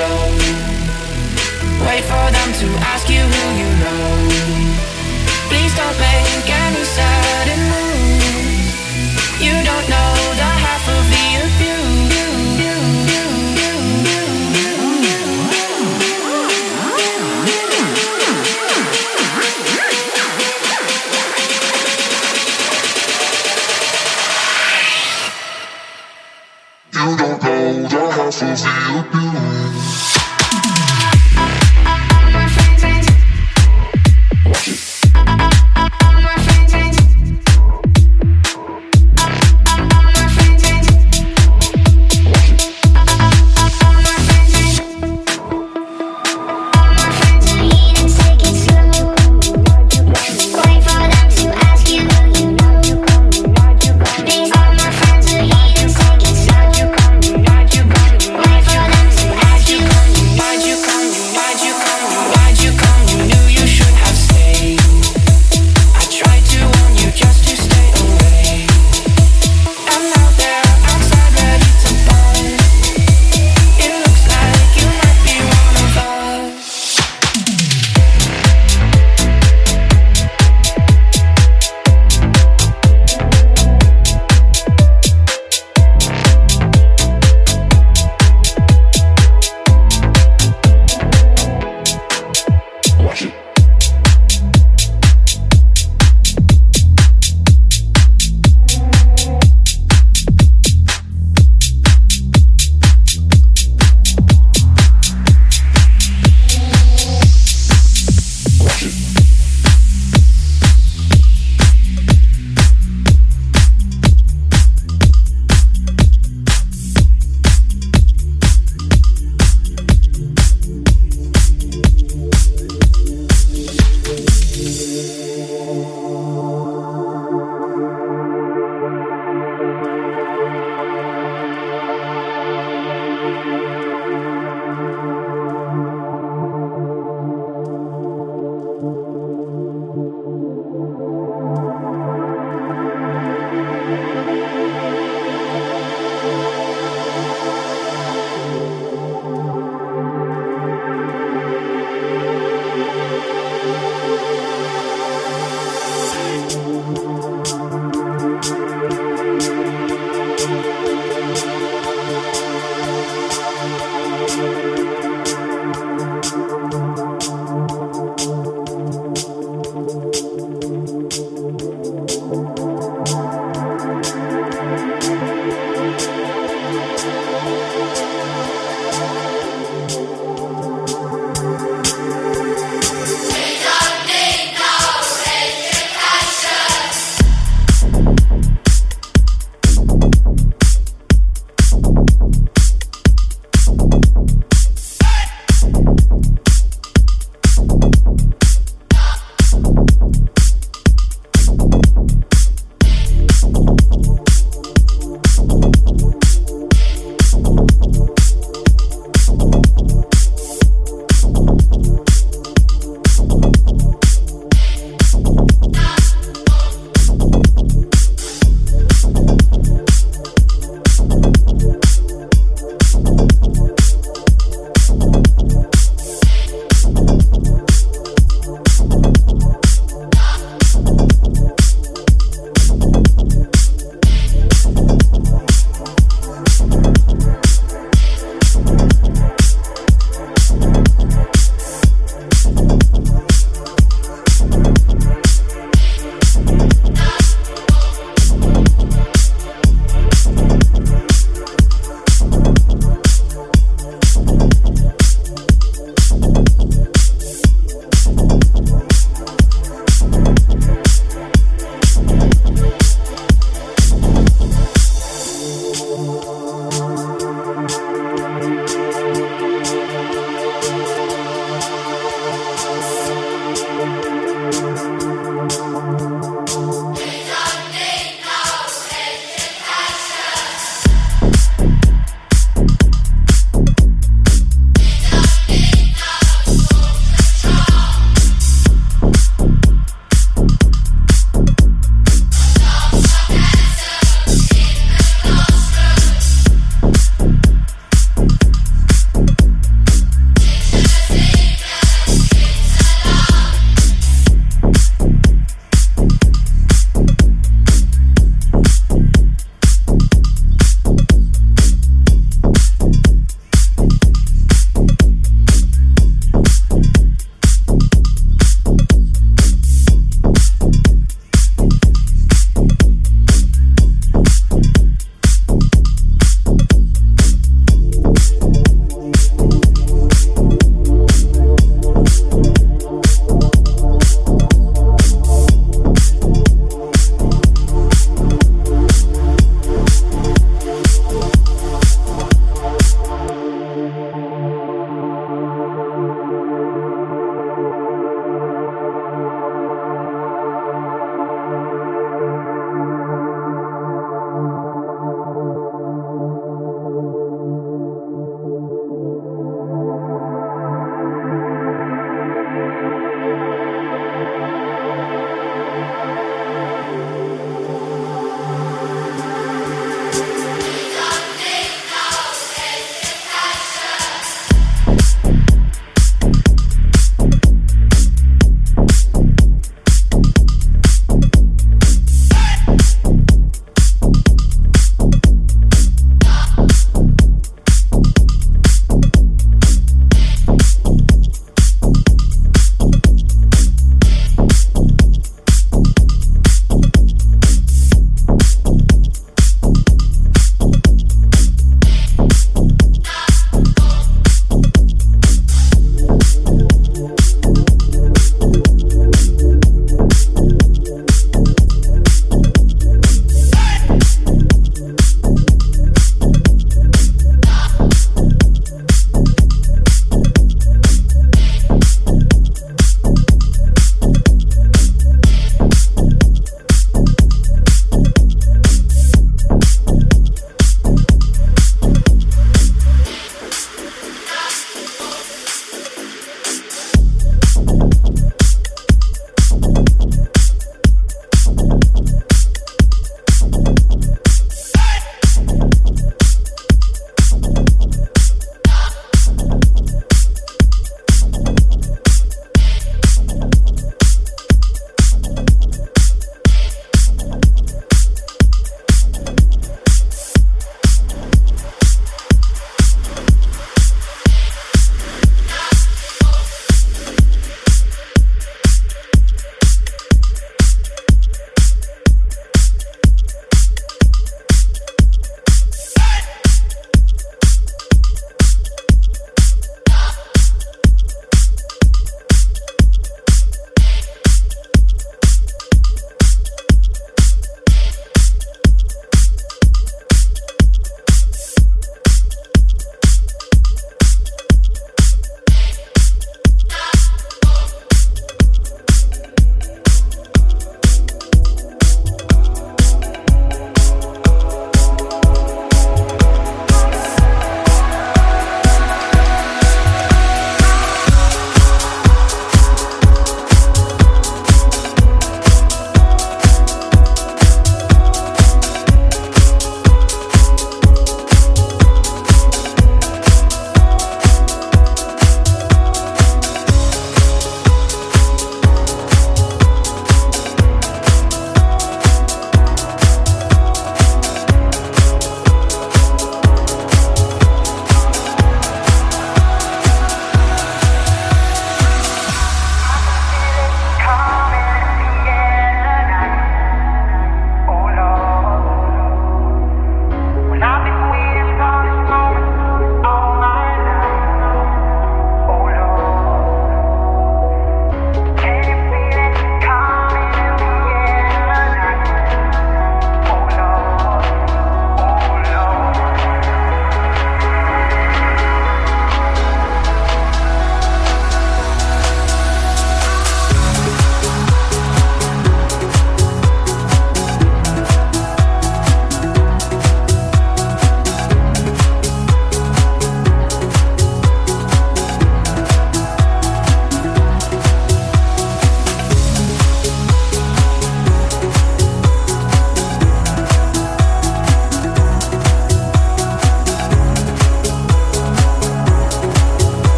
slow Wait for them to ask you who you know. Please don't make any sudden moves. You don't know the half of the abuse You don't know the half of the abuse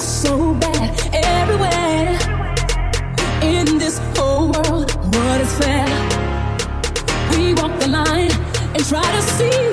so bad everywhere in this whole world. What is fair? We walk the line and try to see.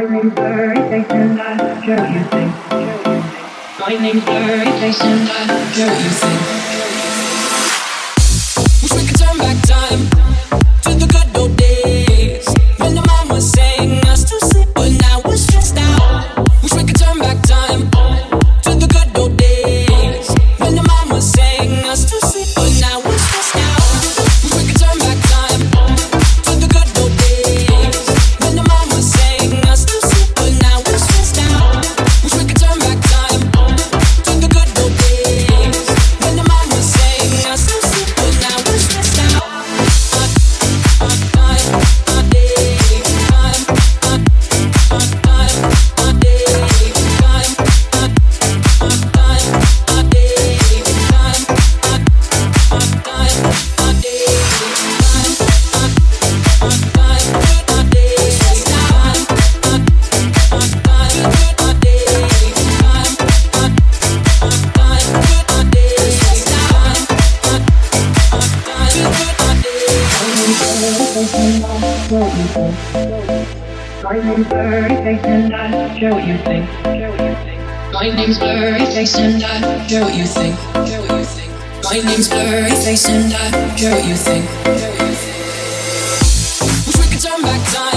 My name's blurry, chasing the sure you think. name's blurry, chasing the sure you think. Wish we could turn back time to the good. Lightning's blurry face and I show you think. Lightning's Blurryface and I show you think. Lightning's Blurryface and I show you think. Wish we could turn back time.